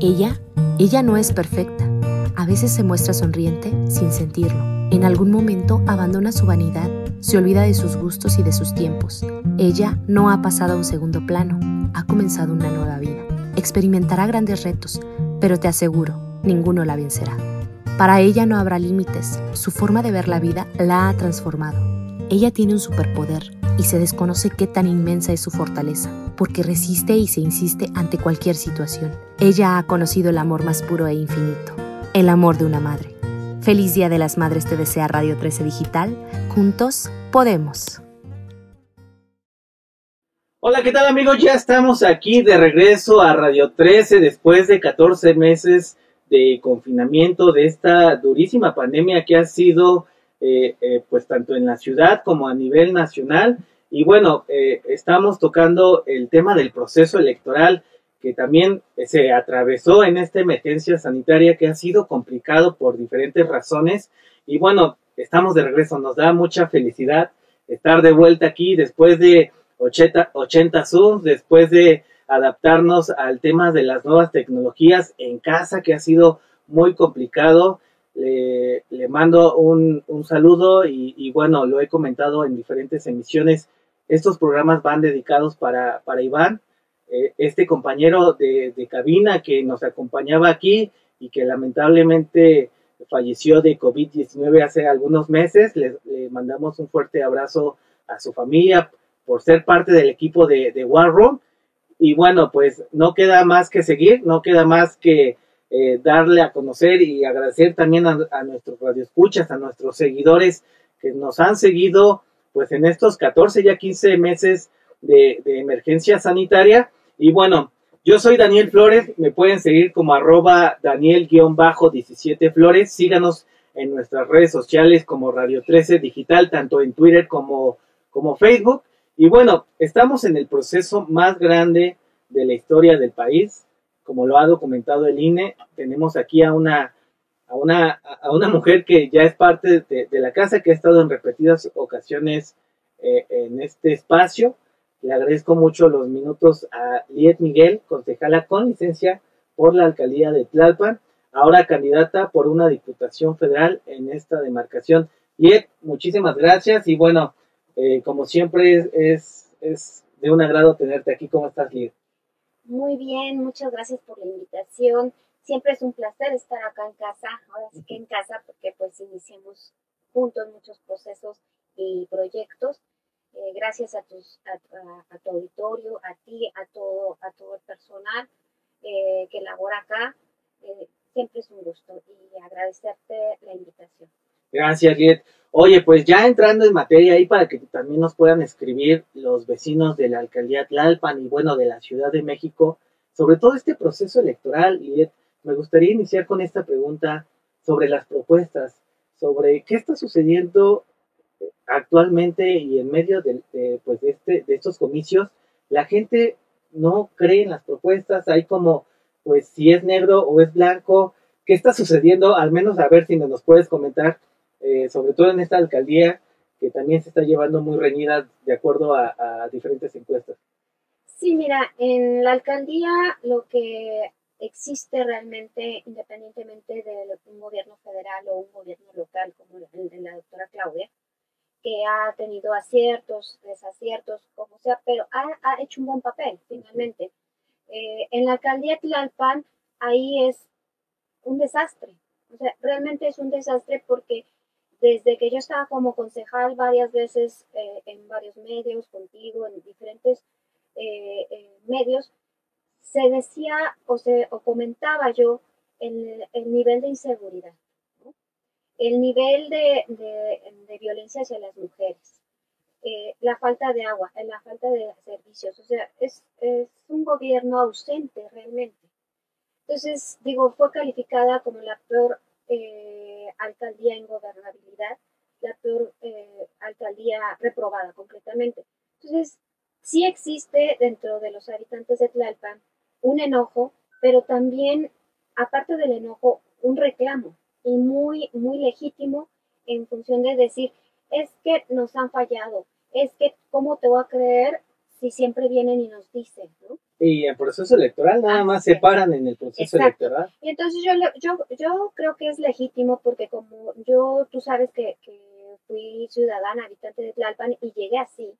Ella, ella no es perfecta. A veces se muestra sonriente sin sentirlo. En algún momento abandona su vanidad, se olvida de sus gustos y de sus tiempos. Ella no ha pasado a un segundo plano, ha comenzado una nueva vida. Experimentará grandes retos, pero te aseguro, ninguno la vencerá. Para ella no habrá límites, su forma de ver la vida la ha transformado. Ella tiene un superpoder y se desconoce qué tan inmensa es su fortaleza, porque resiste y se insiste ante cualquier situación. Ella ha conocido el amor más puro e infinito, el amor de una madre. Feliz Día de las Madres te desea Radio 13 Digital. Juntos podemos. Hola, ¿qué tal amigos? Ya estamos aquí de regreso a Radio 13 después de 14 meses de confinamiento de esta durísima pandemia que ha sido eh, eh, pues tanto en la ciudad como a nivel nacional. Y bueno, eh, estamos tocando el tema del proceso electoral que también se atravesó en esta emergencia sanitaria que ha sido complicado por diferentes razones. Y bueno, estamos de regreso, nos da mucha felicidad estar de vuelta aquí después de 80, 80 Zooms, después de adaptarnos al tema de las nuevas tecnologías en casa, que ha sido muy complicado. Le, mando un, saludo y, bueno, lo he comentado en diferentes emisiones. Estos programas van dedicados para, para Iván, eh, este compañero de, cabina que nos acompañaba aquí y que lamentablemente falleció de COVID-19 hace algunos meses. Le, mandamos un fuerte abrazo a su familia por ser parte del equipo de, de War Room y bueno, pues no queda más que seguir, no queda más que eh, darle a conocer y agradecer también a, nuestros radioescuchas, a nuestros seguidores que nos han seguido pues en estos 14 ya 15 meses de, emergencia sanitaria. Y bueno, yo soy Daniel Flores, me pueden seguir como arroba Daniel-17 Flores, síganos en nuestras redes sociales como Radio 13 Digital, tanto en Twitter como Facebook. Y bueno, estamos en el proceso más grande de la historia del país, como lo ha documentado el INE. Tenemos aquí a una, a una, a una mujer que ya es parte de, la casa, que ha estado en repetidas ocasiones eh, en este espacio. Le agradezco mucho los minutos a Liet Miguel, concejala con licencia por la alcaldía de Tlalpan, ahora candidata por una diputación federal en esta demarcación. Liet, muchísimas gracias y bueno, eh, como siempre, es, es, de un agrado tenerte aquí. ¿Cómo estás, Liz? Muy bien, muchas gracias por la invitación. Siempre es un placer estar acá en casa, ahora sí que en casa, porque pues iniciamos juntos muchos procesos y proyectos. Eh, gracias a, tus, a, tu auditorio, a ti, a todo, a todo el personal eh, que labora acá. siempre es un gusto y agradecerte la invitación. Gracias, Liet. Oye, pues ya entrando en materia ahí para que también nos puedan escribir los vecinos de la alcaldía Tlalpan y bueno, de la Ciudad de México, sobre todo este proceso electoral, Liet, me gustaría iniciar con esta pregunta sobre las propuestas, sobre qué está sucediendo actualmente y en medio de, pues de, este, de estos comicios, la gente no cree en las propuestas, hay como, pues si es negro o es blanco, ¿qué está sucediendo? Al menos a ver si nos puedes comentar eh, sobre todo en esta alcaldía que también se está llevando muy reñida de acuerdo a, diferentes encuestas. Sí, mira, en la alcaldía lo que existe realmente, independientemente de un gobierno federal o un gobierno local, como el de la doctora Claudia, que ha tenido aciertos, desaciertos, como sea, pero ha, hecho un buen papel, finalmente. Eh, en la alcaldía Tlalpan, ahí es un desastre. O sea, realmente es un desastre porque desde que yo estaba como concejal varias veces eh, en varios medios, contigo, en diferentes eh, eh, medios, se decía o, se, o comentaba yo el, el nivel de inseguridad, el nivel de, de, violencia hacia las mujeres, la falta de agua, la falta de servicios, o sea, es, es un gobierno ausente realmente. Entonces, digo, fue calificada como la peor eh, alcaldía en gobernabilidad, la peor eh, alcaldía reprobada completamente. Entonces, sí existe dentro de los habitantes de Tlalpan un enojo, pero también, aparte del enojo, un reclamo y muy, muy legítimo en función de decir, es que nos han fallado, es que, ¿cómo te voy a creer si siempre vienen y nos dicen, ¿no? Y en proceso electoral nada más se paran en el proceso electoral. Y entonces yo, yo, yo creo que es legítimo porque como yo, tú sabes que, fui ciudadana, habitante de Tlalpan y llegué así,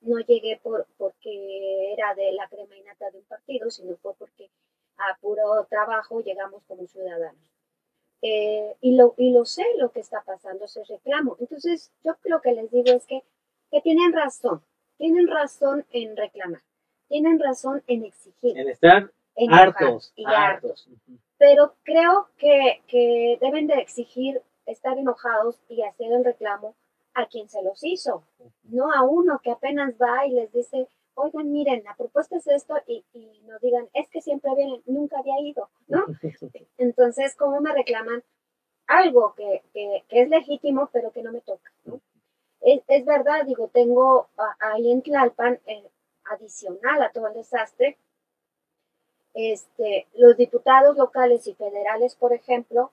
no llegué por, porque era de la crema innata de un partido, sino fue porque a puro trabajo llegamos como ciudadanos. Eh, y, lo, y lo sé lo que está pasando, ese reclamo. Entonces, yo lo que les digo es que, que tienen razón, tienen razón en reclamar tienen razón en exigir. En estar hartos, y hartos. Pero creo que, que deben de exigir estar enojados y hacer el reclamo a quien se los hizo, no a uno que apenas va y les dice, oigan, miren, la propuesta es esto y, y nos digan, es que siempre vienen, nunca había ido, ¿no? Entonces, ¿cómo me reclaman algo que, que, es legítimo pero que no me toca? ¿no? Es, es, verdad, digo, tengo ahí en Tlalpan eh, adicional a todo el desastre, este, los diputados locales y federales, por ejemplo,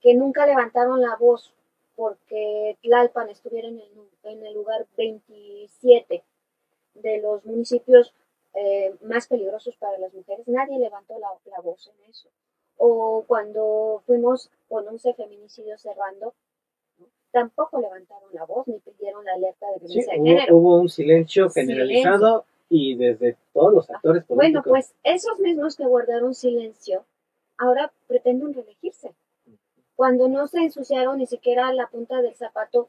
que nunca levantaron la voz porque Tlalpan estuviera en el, lugar 27 de los municipios eh, más peligrosos para las mujeres, nadie levantó la, voz en eso. O cuando fuimos con 11 feminicidios cerrando, tampoco levantaron la voz ni pidieron la alerta de violencia de género. Hubo un silencio generalizado y desde todos los actores políticos. Bueno, pues esos mismos que guardaron silencio ahora pretenden reelegirse. Cuando no se ensuciaron ni siquiera la punta del zapato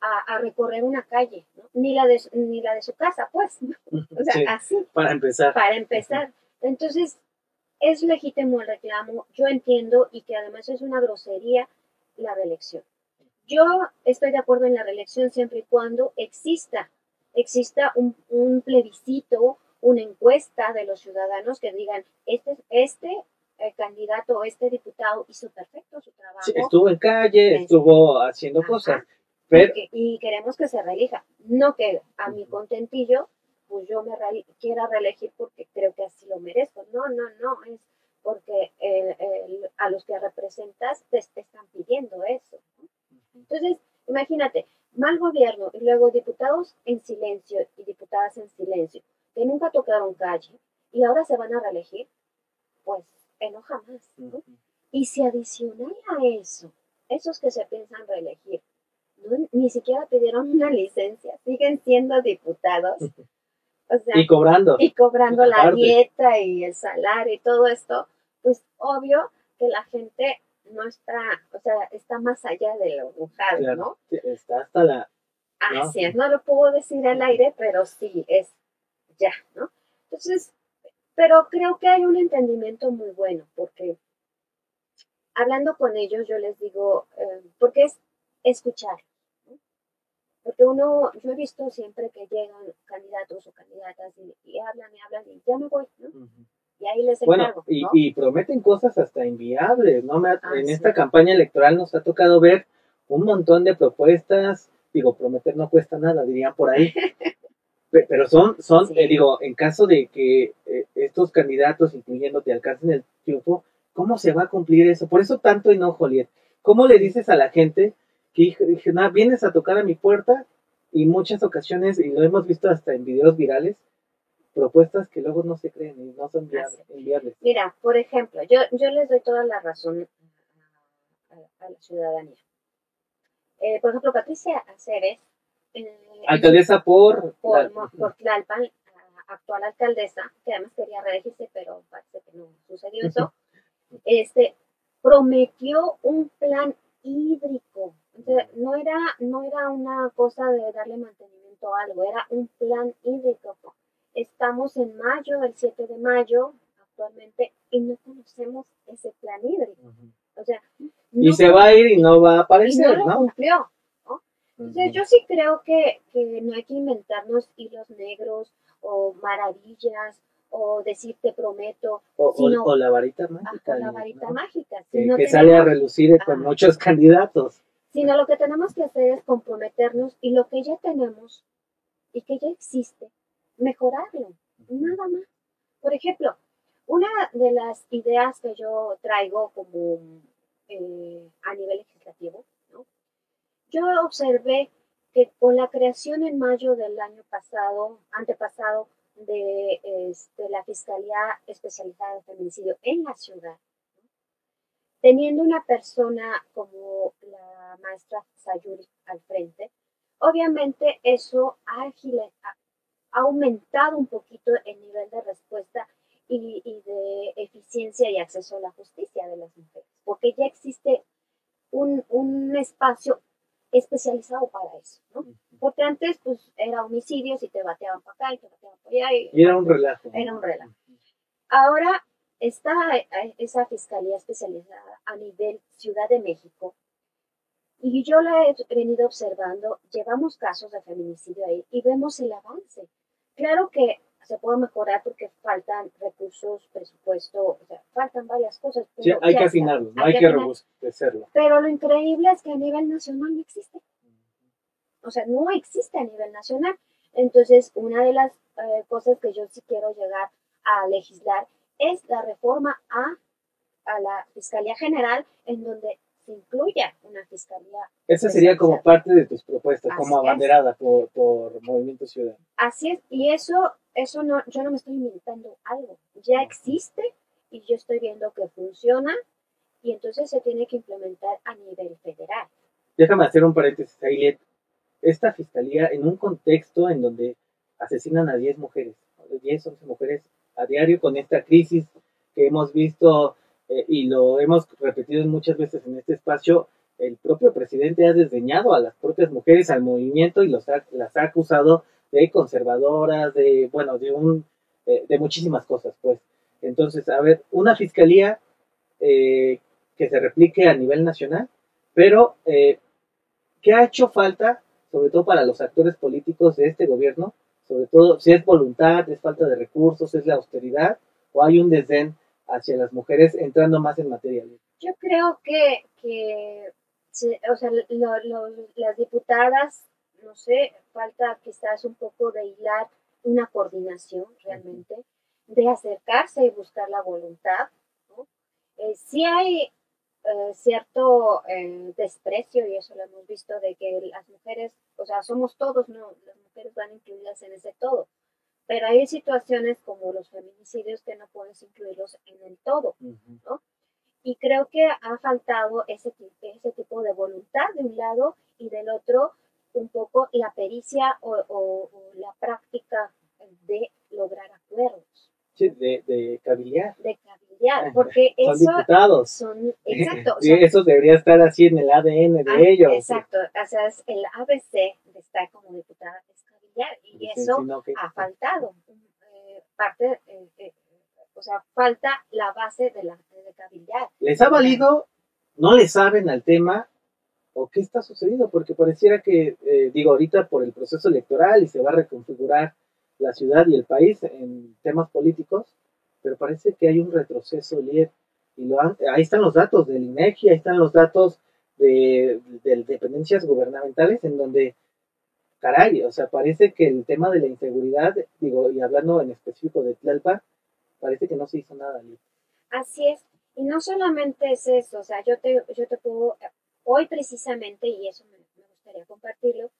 a, recorrer una calle, ni, la de, ni la de su casa, pues. O sea, así. Para empezar. Para empezar. Entonces, es legítimo el reclamo, yo entiendo, y que además es una grosería la reelección. Yo estoy de acuerdo en la reelección siempre y cuando exista, exista un, un plebiscito, una encuesta de los ciudadanos que digan, este, este el candidato o este diputado hizo perfecto su trabajo. Sí, estuvo en calle, estuvo haciendo cosas. Pero... Y, queremos que se reelija. No que a mi contentillo, pues yo me quiera reelegir porque creo que así lo merezco. No, no, no, es porque a los que representas te, te están pidiendo eso. Entonces, imagínate, mal gobierno y luego diputados en silencio y diputadas en silencio, que nunca tocaron calle y ahora se van a reelegir, pues enoja más. ¿no? Y si adicional a eso, esos que se piensan reelegir, ni siquiera pidieron una licencia, siguen siendo diputados. y cobrando. Y cobrando la dieta y el salario y todo esto, pues obvio que la gente no está, o sea, está más allá de lo mojado, ¿no? Está hasta la... Así es, no lo puedo decir al aire, pero sí, es ya, ¿no? Entonces, pero creo que hay un entendimiento muy bueno, porque hablando con ellos yo les digo, eh, porque es escuchar, ¿no? Porque uno, yo he visto siempre que llegan candidatos o candidatas y, hablan y hablan y ya me voy, ¿no? Y ahí les encargo, bueno, y, prometen cosas hasta inviables, ¿no? Me ah, en esta campaña electoral nos ha tocado ver un montón de propuestas, digo, prometer no cuesta nada, dirían por ahí. Pero son, son eh, digo, en caso de que eh, estos candidatos, incluyéndote, alcancen el triunfo, ¿cómo se va a cumplir eso? Por eso tanto enojo, Liet. ¿Cómo le dices a la gente que nada, vienes a tocar a mi puerta? Y muchas ocasiones, y lo hemos visto hasta en videos virales, propuestas que luego no se creen y no son viables. Mira, por ejemplo, yo, yo les doy toda la razón a, la ciudadanía. Eh, por ejemplo, Patricia Aceres. Eh, alcaldesa por... Por, por Tlalpan, actual alcaldesa, que además quería reelegirse, pero parece que no sucedió eso. este, prometió un plan hídrico. no era, no era una cosa de darle mantenimiento a algo, era un plan hídrico Estamos en mayo, el 7 de mayo actualmente, y no conocemos ese plan hídrico. O sea, y se va a ir y no va a aparecer, y no, lo cumplió. Entonces, yo sí creo que, que no hay que inventarnos hilos negros o maravillas o decir te prometo. O, o, la varita mágica. La varita mágica. que, sale a relucir con muchos candidatos. Sino lo que tenemos que hacer es comprometernos y lo que ya tenemos y que ya existe, mejorarlo, nada más. Por ejemplo, una de las ideas que yo traigo como eh, a nivel legislativo, ¿no? yo observé que con la creación en mayo del año pasado, antepasado, de este, la Fiscalía Especializada de Feminicidio en la ciudad, teniendo una persona como la maestra Sayuri al frente, obviamente eso ha, aumentado un poquito el nivel de respuesta y, de eficiencia y acceso a la justicia de las mujeres, porque ya existe un, un espacio especializado para eso, ¿no? Porque antes, pues, era homicidios y te bateaban para acá y te bateaban para allá. Y, era un relajo. Era un relajo. Ahora está esa fiscalía especializada a nivel Ciudad de México y yo la he venido observando, llevamos casos de feminicidio ahí y vemos el avance. Claro que se puede mejorar porque faltan recursos, presupuesto, o sea, faltan varias cosas. sí, hay que afinarlo, no hay, que, que Pero lo increíble es que a nivel nacional no existe. O sea, no existe a nivel nacional. Entonces, una de las eh, cosas que yo sí quiero llegar a legislar es la reforma a, a la Fiscalía General, en donde se incluya una fiscalía. Esa sería como parte de tus propuestas, como abanderada por, por, Movimiento Ciudadano. Así es, y eso, eso no, yo no me estoy inventando algo, ya existe y yo estoy viendo que funciona y entonces se tiene que implementar a nivel federal. Déjame hacer un paréntesis, Ailet. Esta fiscalía, en un contexto en donde asesinan a 10 mujeres, 10, 11 mujeres a diario con esta crisis que hemos visto eh, y lo hemos repetido muchas veces en este espacio, el propio presidente ha desdeñado a las propias mujeres, al movimiento y los las ha acusado de conservadoras, de, bueno, de un, eh, de muchísimas cosas, pues. Entonces, a ver, una fiscalía eh, que se replique a nivel nacional, pero ¿qué ha hecho falta, sobre todo para los actores políticos de este gobierno? Sobre todo, si es voluntad, es falta de recursos, es la austeridad, o hay un desdén hacia las mujeres entrando más en materia. Yo creo que, que o sea, las diputadas, no sé, falta quizás un poco de hilar una coordinación realmente, de acercarse y buscar la voluntad. ¿no? Eh, sí hay eh, cierto eh, desprecio, y eso lo hemos visto, de que las mujeres, o sea, somos todos, ¿no? Las mujeres van incluidas en ese todo. Pero hay situaciones como los feminicidios que no puedes incluirlos en el todo, ¿no? Y creo que ha faltado ese, ese tipo de voluntad de un lado y del otro un poco la pericia o, la práctica de lograr acuerdos. Sí, de, de cabildear. De cabildear, porque son eso diputados. son, exacto. sí, eso debería estar así en el ADN de ah, ellos. Exacto, o sea, es el ABC de estar como diputada y eso ha faltado. Eh, parte, eh, eh, o sea, falta la base de la de cabildear. ¿Les ha valido? ¿No le saben al tema? ¿O qué está sucediendo? Porque pareciera que, digo, ahorita por el proceso electoral y se va a reconfigurar la ciudad y el país en temas políticos, pero parece que hay un retroceso, Lier. Y lo ahí están los datos del INEGI, ahí están los datos de, de dependencias gubernamentales en donde caray, o sea, parece que el tema de la inseguridad, digo, y hablando en específico de Tlalpa, parece que no se hizo nada. Así es, y no solamente es eso, o sea, yo te, yo te puedo, hoy precisamente, y eso me, gustaría compartirlo,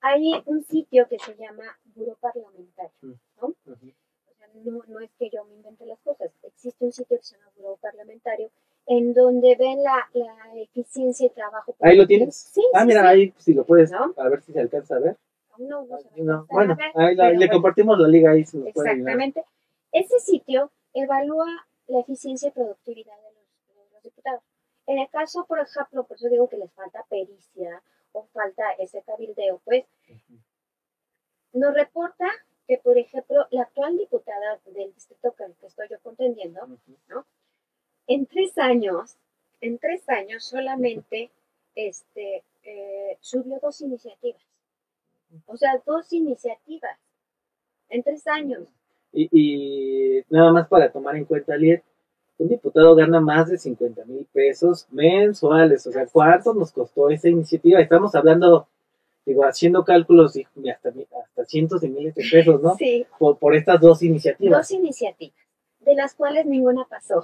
hay un sitio que se llama Buro Parlamentario, mm. ¿no? O sea, no, no es que yo me invente las cosas, existe un sitio que se llama Buro Parlamentario en donde ven la, la eficiencia y trabajo. ¿Ahí lo tienes? Sí. Ah, mira, ahí si lo puedes, a ver si se alcanza a ver. No, no, Bueno, ahí le compartimos la liga ahí. Si Exactamente. Ese sitio evalúa la eficiencia y productividad de los, diputados. En el caso, por ejemplo, por eso digo que les falta pericia o falta ese cabildeo, pues nos reporta que, por ejemplo, la actual diputada del distrito que, que estoy yo contendiendo, ¿no? En tres años, en tres años solamente este, eh, subió dos iniciativas. O sea, dos iniciativas en tres años. Y, nada más para tomar en cuenta, Liet, un diputado gana más de 50 mil pesos mensuales. O sea, ¿cuánto nos costó esa iniciativa? Estamos hablando, digo, haciendo cálculos y hasta, hasta cientos de miles de pesos, ¿no? Sí. Por, por estas dos iniciativas. Dos iniciativas, de las cuales ninguna pasó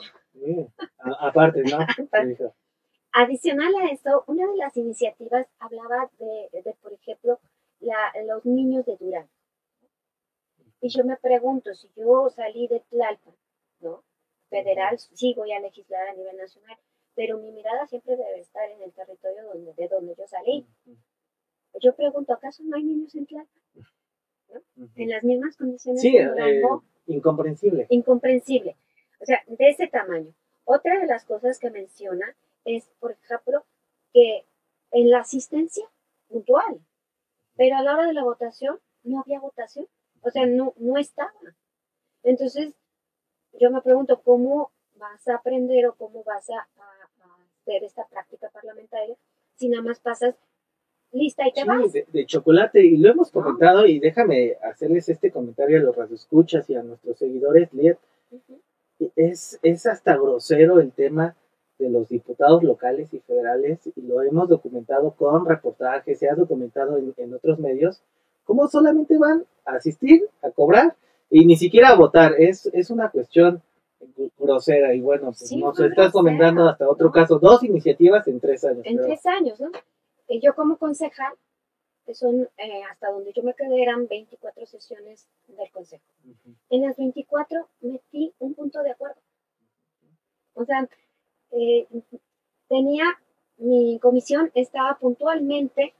aparte, ¿no? Adicional a esto, una de las iniciativas hablaba de, de por ejemplo, la, los niños de Durán. Y yo me pregunto, si yo salí de Tlalpan, ¿no? Federal, sí voy a legislar a nivel nacional, pero mi mirada siempre debe estar en el territorio donde, de donde yo salí. Yo pregunto, ¿acaso no hay niños en Tlalpan? En las mismas condiciones sí, eh, incomprensible. Incomprensible. O sea, de ese tamaño. Otra de las cosas que menciona es, por ejemplo, que en la asistencia puntual, pero a la hora de la votación no había votación, o sea, no, no estaba. Entonces, yo me pregunto, ¿cómo vas a aprender o cómo vas a, hacer esta práctica parlamentaria si nada más pasas lista y te vas? De, chocolate, y lo hemos comentado, y déjame hacerles este comentario a los radioescuchas y a nuestros seguidores, Liet. es, es hasta grosero el tema de los diputados locales y federales, y lo hemos documentado con reportajes, se ha documentado en, otros medios, cómo solamente van a asistir, a cobrar, y ni siquiera a votar. Es, es una cuestión grosera, y bueno, pues nos estás comentando hasta otro caso, dos iniciativas en tres años. En tres años, ¿no? Yo como concejal, que son, eh, hasta donde yo me quedé, eran 24 sesiones del consejo. En las 24 metí un punto de acuerdo. O sea, eh, tenía, mi comisión estaba puntualmente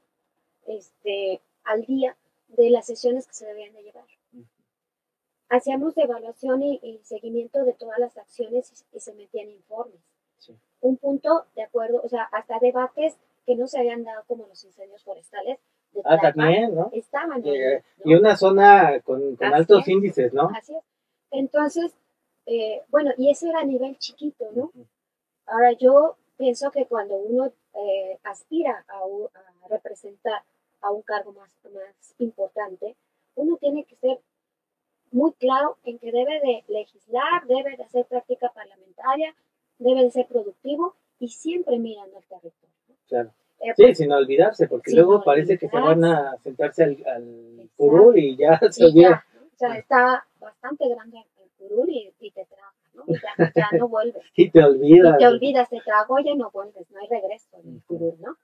este, al día de las sesiones que se debían de llevar. Hacíamos evaluación y, seguimiento de todas las acciones y, se metían informes. Un punto de acuerdo, o sea, hasta debates que no se habían dado como los incendios forestales. ah, también, ¿no? Estaban. Y una zona con, altos índices, ¿no? Así es. Entonces, eh, bueno, y eso era a nivel chiquito, ¿no? Ahora yo pienso que cuando uno eh, aspira a, representar a un cargo más, más importante, uno tiene que ser muy claro en que debe de legislar, debe de hacer práctica parlamentaria, debe de ser productivo y siempre mirando al territorio. Claro. Eh, sí, sin olvidarse, porque luego parece que se van a sentarse al, al curul y ya se olvida. O sea, está bastante grande el curul y, y te trae ya, no vuelves. y te olvidas. Y te olvidas, te trago ya no vuelves, no hay regreso en el ¿no?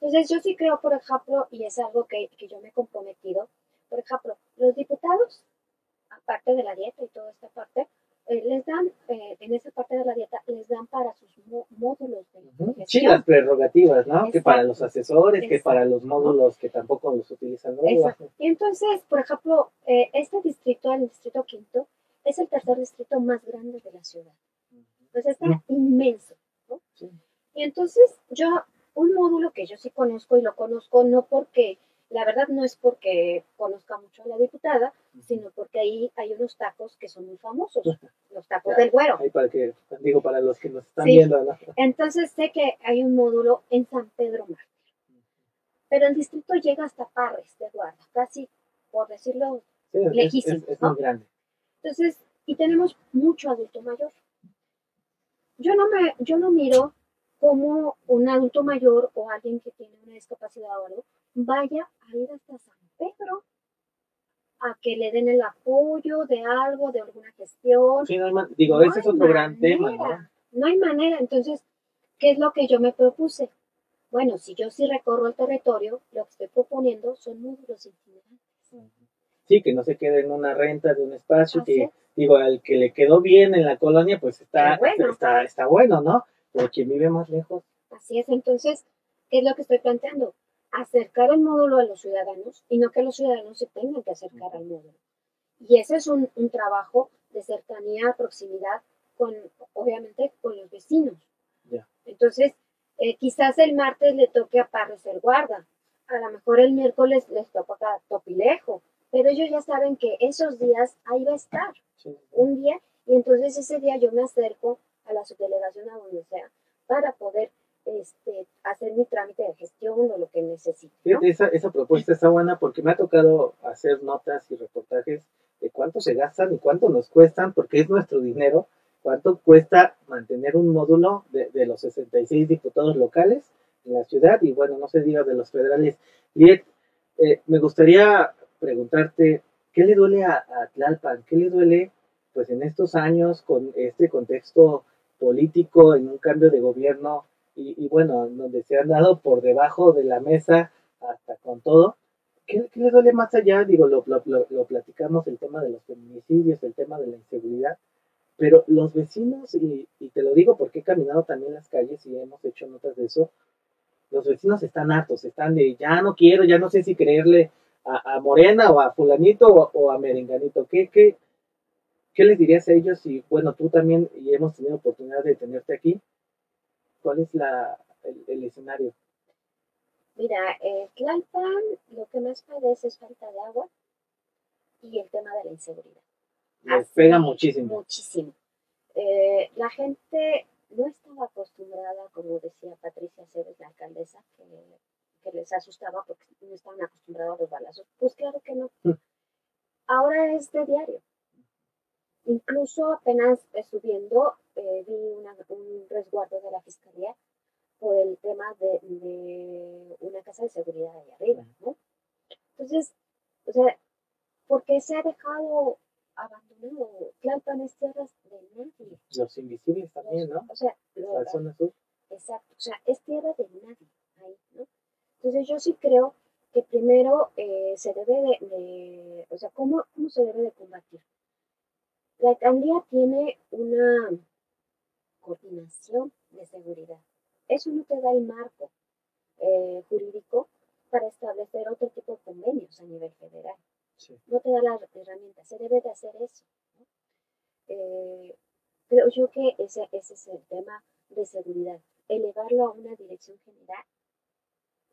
Entonces yo sí creo, por ejemplo, y es algo que, que yo me he comprometido, por ejemplo, los diputados, aparte de la dieta y toda esta parte, eh, les dan, eh, en esa parte de la dieta, les dan para sus módulos de Sí, las prerrogativas, ¿no? Que para los asesores, que para los módulos que tampoco los utilizan. Y entonces, por ejemplo, eh, este distrito, el distrito quinto, es el tercer distrito más grande de la ciudad. Pues está inmenso. ¿no? Y entonces yo, un módulo que yo sí conozco y lo conozco no porque, la verdad no es porque conozca mucho a la diputada, sino porque ahí hay unos tacos que son muy famosos, los tacos del güero. Ahí para que, digo, para los que nos están viendo. Entonces sé que hay un módulo en San Pedro Mártir. Pero el distrito llega hasta Parres de Guarda, casi, por decirlo, lejísimo. Es, muy grande. Entonces, y tenemos mucho adulto mayor. Yo no, me, yo no miro como un adulto mayor o alguien que tiene una discapacidad o algo vaya a ir hasta San Pedro a que le den el apoyo de algo, de alguna gestión. Sí, no digo, ese es otro gran tema, ¿no? No hay manera. Entonces, ¿qué es lo que yo me propuse? Bueno, si yo sí recorro el territorio, lo que estoy proponiendo son módulos itinerantes sí, que no se quede en una renta de un espacio, que digo, al que le quedó bien en la colonia, pues está bueno, está, está bueno ¿no? Pero quien vive más lejos. Así es, entonces, ¿qué es lo que estoy planteando? Acercar el módulo a los ciudadanos y no que los ciudadanos se tengan que acercar al módulo. Y ese es un, trabajo de cercanía, proximidad, con, obviamente, con los vecinos. Entonces, eh, quizás el martes le toque a Parres el Guarda, a lo mejor el miércoles les toca a Topilejo, pero ellos ya saben que esos días ahí va a estar un día. Y entonces ese día yo me acerco a la subdelegación a donde sea para poder este, hacer mi trámite de gestión o lo que necesite. Esa, esa propuesta está buena porque me ha tocado hacer notas y reportajes de cuánto se gastan y cuánto nos cuestan, porque es nuestro dinero, cuánto cuesta mantener un módulo de, de los 66 diputados locales en la ciudad y bueno, no se diga de los federales. Liet, eh, me gustaría preguntarte, ¿qué le duele a, Tlalpan? ¿Qué le duele pues en estos años con este contexto político, en un cambio de gobierno y, bueno, donde se han dado por debajo de la mesa hasta con todo. ¿Qué, qué le duele más allá? Digo, lo, lo, lo, platicamos, el tema de los feminicidios, el tema de la inseguridad, pero los vecinos, y, te lo digo porque he caminado también las calles y hemos hecho notas de eso, los vecinos están hartos, están de ya no quiero, ya no sé si creerle a, a Morena o a fulanito o, a Merenganito. ¿Qué, qué, ¿Qué les dirías a ellos? Y bueno, tú también, y hemos tenido oportunidad de tenerte aquí, ¿cuál es la, el, escenario? Mira, eh, Tlalpan lo que más padece es falta de agua y el tema de la inseguridad. Les pega muchísimo. Muchísimo. Eh, la gente no estaba acostumbrada, como decía Patricia Cebes, la alcaldesa, que, que, les asustaba porque no estaban acostumbrados a los balazos. Pues claro que no. Mm. Ahora es de diario. Incluso apenas subiendo, eh, vi un resguardo de la fiscalía por el tema de, una casa de seguridad ahí arriba, ¿no? Entonces, o sea, ¿por qué se ha dejado abandonado? Tlalpan es tierras de nadie. Los invisibles también, ¿no? O sea, la zona sur. Exacto, o sea, es tierra de nadie ahí, ¿no? Entonces yo sí creo que primero eh, se debe de, de, o sea, ¿cómo, ¿cómo se debe de combatir? La alcaldía tiene una coordinación de seguridad. Eso no te da el marco eh, jurídico para establecer otro tipo de convenios a nivel federal. No te da las herramientas, se debe de hacer eso. Eh, pero yo que ese, ese es el tema de seguridad, elevarlo a una dirección general,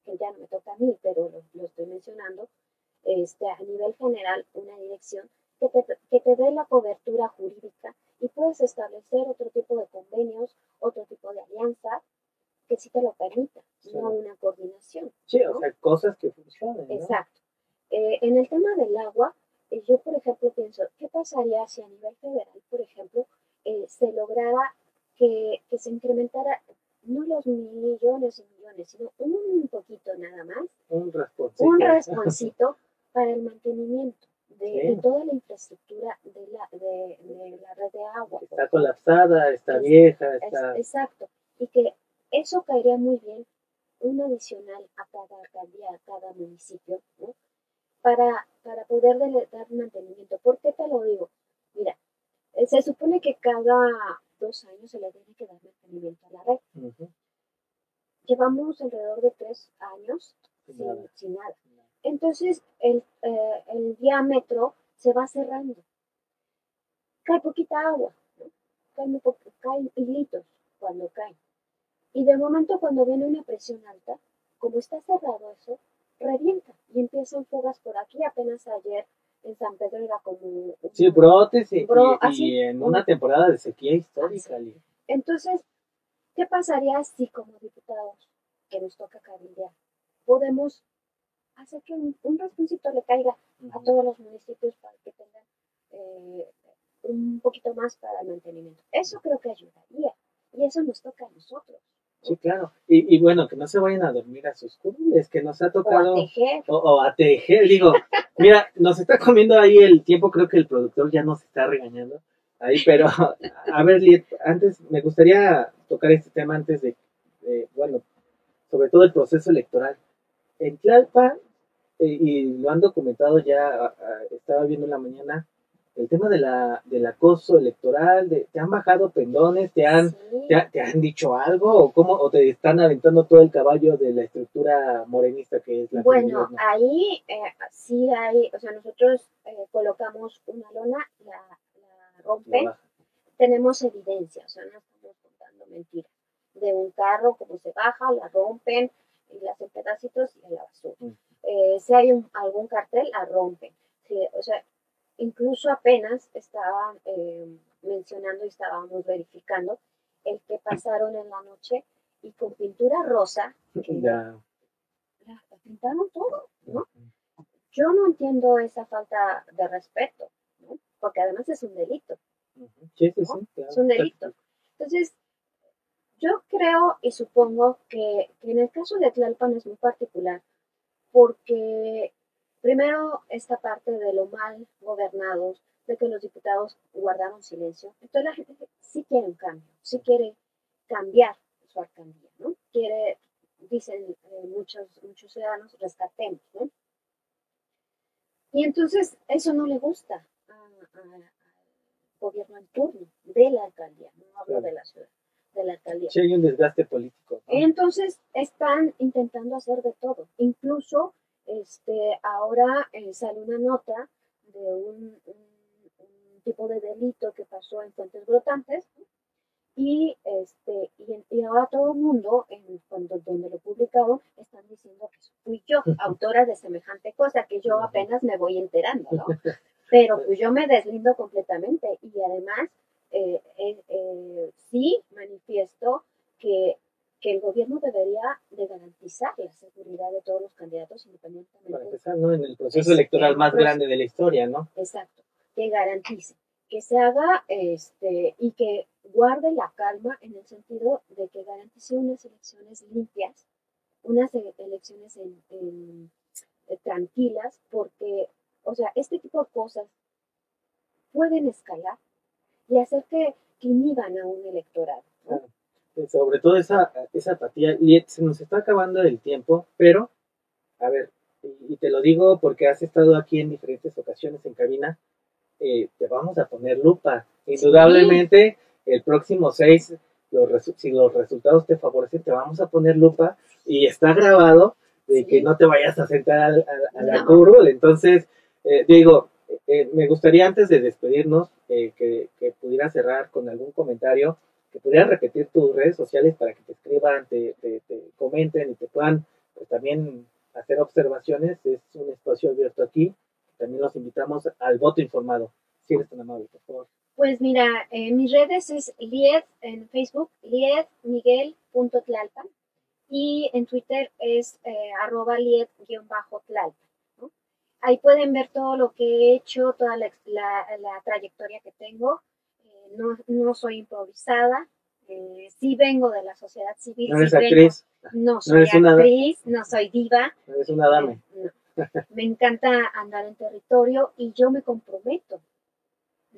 que ya no me toca a mí, pero lo, lo estoy mencionando, este, a nivel general, una dirección que te, que te dé la cobertura jurídica y puedes establecer otro tipo de convenios, otro tipo de alianzas que sí te lo permita, no una coordinación. Sí, o sea, cosas que funcionen. Exacto. Eh, en el tema del agua, eh, yo, por ejemplo, pienso, ¿qué pasaría si a nivel federal, por ejemplo, eh, se lograra que, que, se incrementara no los millones y millones, sino un poquito nada más? Un rasponcito. Un rasponcito para el mantenimiento de, toda la infraestructura de la, de, la red de agua. Está colapsada, está vieja. Está... exacto. Y que eso caería muy bien, un adicional a cada alcaldía, a cada municipio, ¿no? Para, para poder dar mantenimiento. ¿Por qué te lo digo? Mira, eh, se supone que cada dos años se le tiene que dar mantenimiento a la red. Llevamos alrededor de tres años sin nada. Entonces el, eh, el diámetro se va cerrando. Cae poquita agua, caen, caen hilitos cuando caen. Y de momento cuando viene una presión alta, como está cerrado eso, revienta y empiezan fugas por aquí. Apenas ayer en San Pedro era como... sí, brotes y, y, en una temporada de sequía histórica. Entonces, ¿qué pasaría si como diputados que nos toca cabildear podemos hacer que un, un le caiga a todos los municipios para que tengan eh, un poquito más para el mantenimiento. Eso creo que ayudaría y eso nos toca a nosotros. Sí, claro. Y, y, bueno, que no se vayan a dormir a sus curules, que nos ha tocado. O a tejer. O, a tejer, digo. mira, nos está comiendo ahí el tiempo, creo que el productor ya nos está regañando ahí, pero a ver, Liet, antes me gustaría tocar este tema antes de, bueno, sobre todo el proceso electoral. En Tlalpan y lo han documentado ya, estaba viendo en la mañana, el tema de la, del acoso electoral, de, ¿te han bajado pendones? ¿Te han, te, han dicho algo? ¿O cómo o te están aventando todo el caballo de la estructura morenista que es la Bueno, ahí eh, sí hay, o sea, nosotros eh, colocamos una lona, la, la rompen, tenemos evidencia, o sea, no estamos contando mentiras. De un carro, como se baja, la rompen y la hacen pedacitos y a la basura. Mm. Eh, si hay algún cartel, la rompen. o sea, incluso apenas estaban eh, mencionando y estábamos verificando el que pasaron en la noche y con pintura rosa, ya. La, pintaron todo, ¿no? Yo no entiendo esa falta de respeto, ¿no? Porque además es un delito. Sí, sí, sí, Es un delito. Entonces, yo creo y supongo que, que en el caso de Tlalpan es muy particular, porque primero esta parte de lo mal gobernados, de que los diputados guardaron silencio. Entonces la gente sí quiere un cambio, sí quiere cambiar su alcaldía, ¿no? Quiere, dicen eh, muchos, muchos ciudadanos, rescatemos, ¿no? Y entonces eso no le gusta al gobierno en turno de la alcaldía, no hablo de la ciudad, de la alcaldía. Sí, hay un desgaste político. Entonces están intentando hacer de todo, incluso este, ahora eh, sale una nota de un, tipo de delito que pasó en Fuentes Brotantes, y este y, ahora todo el mundo en cuando donde lo publicaron están diciendo que fui yo autora de semejante cosa que yo apenas me voy enterando no pero pues yo me deslindo completamente y además eh, eh, eh, sí manifiesto que, que el gobierno debería de garantizar la seguridad de todos los candidatos independientemente para empezar no en el proceso electoral más grande de la historia no exacto. Que garantice que se haga este y que guarde la calma en el sentido de que garantice unas elecciones limpias, unas e-, elecciones en, tranquilas, porque, o sea, este tipo de cosas pueden escalar y hacer que, inhiban a un electorado. Sobre todo esa, esa apatía, y se nos está acabando el tiempo, pero, a ver, y te lo digo porque has estado aquí en diferentes ocasiones en cabina, eh, te vamos a poner lupa. Indudablemente, el próximo 6, si los resultados te favorecen, te vamos a poner lupa y está grabado de que no te vayas a sentar a, la curul. Entonces, eh, digo, eh, me gustaría antes de despedirnos que, que pudiera cerrar con algún comentario, que pudieras repetir tus redes sociales para que te escriban, te, te, comenten y te puedan pues, también hacer observaciones. Es un espacio abierto aquí. También los invitamos al voto informado. Si eres tan amable, por favor. Pues mira, en mis redes es Lied en Facebook, liedmiguel.tlalpan y en Twitter es eh, arroba lied-tlalpan. Ahí pueden ver todo lo que he hecho, toda la, trayectoria que tengo. Eh, no, no, soy improvisada, eh, sí vengo de la sociedad civil. ¿No eres actriz? no soy actriz, no soy diva. No eres una dame. Me encanta andar en territorio y yo me comprometo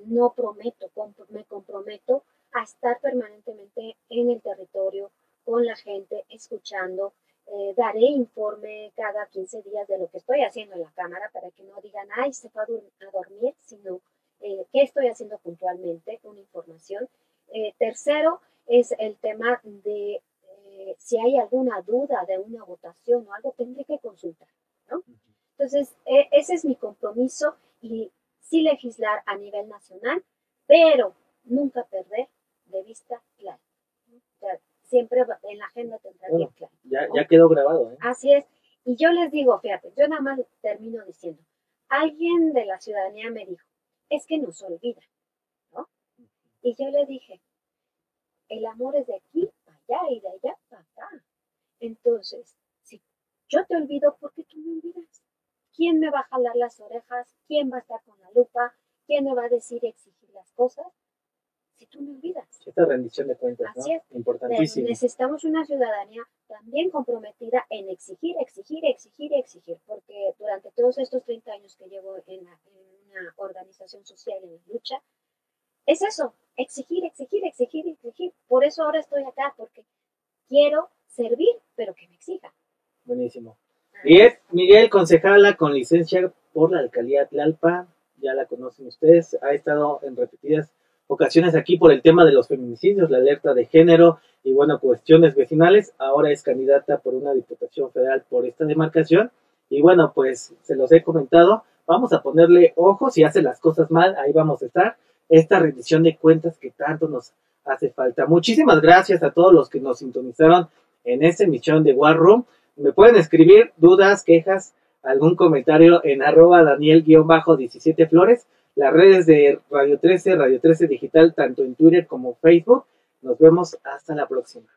no prometo, me comprometo a estar permanentemente en el territorio, con la gente, escuchando. Eh, daré informe cada 15 días de lo que estoy haciendo en la Cámara para que no digan, ay, se fue a, dormir, sino eh, qué estoy haciendo puntualmente, una información. Eh, tercero es el tema de si hay alguna duda de una votación o algo, tendré que consultar. ¿no? Entonces, e, ese es mi compromiso y sí legislar a nivel nacional, pero nunca perder de vista claro. Siempre en la agenda tendrá bien claro. Ya, ya quedó grabado. ¿eh? Así es. Y yo les digo, fíjate, yo nada más termino diciendo, alguien de la ciudadanía me dijo, es que nos olvida, ¿no? Y yo le dije, el amor es de aquí para allá y de allá para acá. Entonces, si yo te olvido, ¿por qué tú me olvidas? ¿Quién me va a jalar las orejas? ¿Quién va a estar con la lupa? ¿Quién me va a decir y exigir las cosas? Si tú me olvidas. Esta rendición de cuentas, Así Es. Importantísimo. Necesitamos una ciudadanía también comprometida en exigir, exigir, exigir, exigir, porque durante todos estos 30 años que llevo en, una organización social en lucha, es eso, exigir, exigir, exigir, exigir. Por eso ahora estoy acá, porque quiero servir, pero que me exija. Buenísimo. Y es Miguel Concejala con licencia por la alcaldía Tlalpa, ya la conocen ustedes, ha estado en repetidas ocasiones aquí por el tema de los feminicidios, la alerta de género y bueno, cuestiones vecinales, ahora es candidata por una diputación federal por esta demarcación y bueno, pues se los he comentado, vamos a ponerle ojo, si hace las cosas mal, ahí vamos a estar, esta rendición de cuentas que tanto nos hace falta. Muchísimas gracias a todos los que nos sintonizaron en esta emisión de War Room. Me pueden escribir dudas, quejas, algún comentario en arroba Daniel-17 Flores, las redes de Radio 13, Radio 13 Digital, tanto en Twitter como Facebook. Nos vemos hasta la próxima.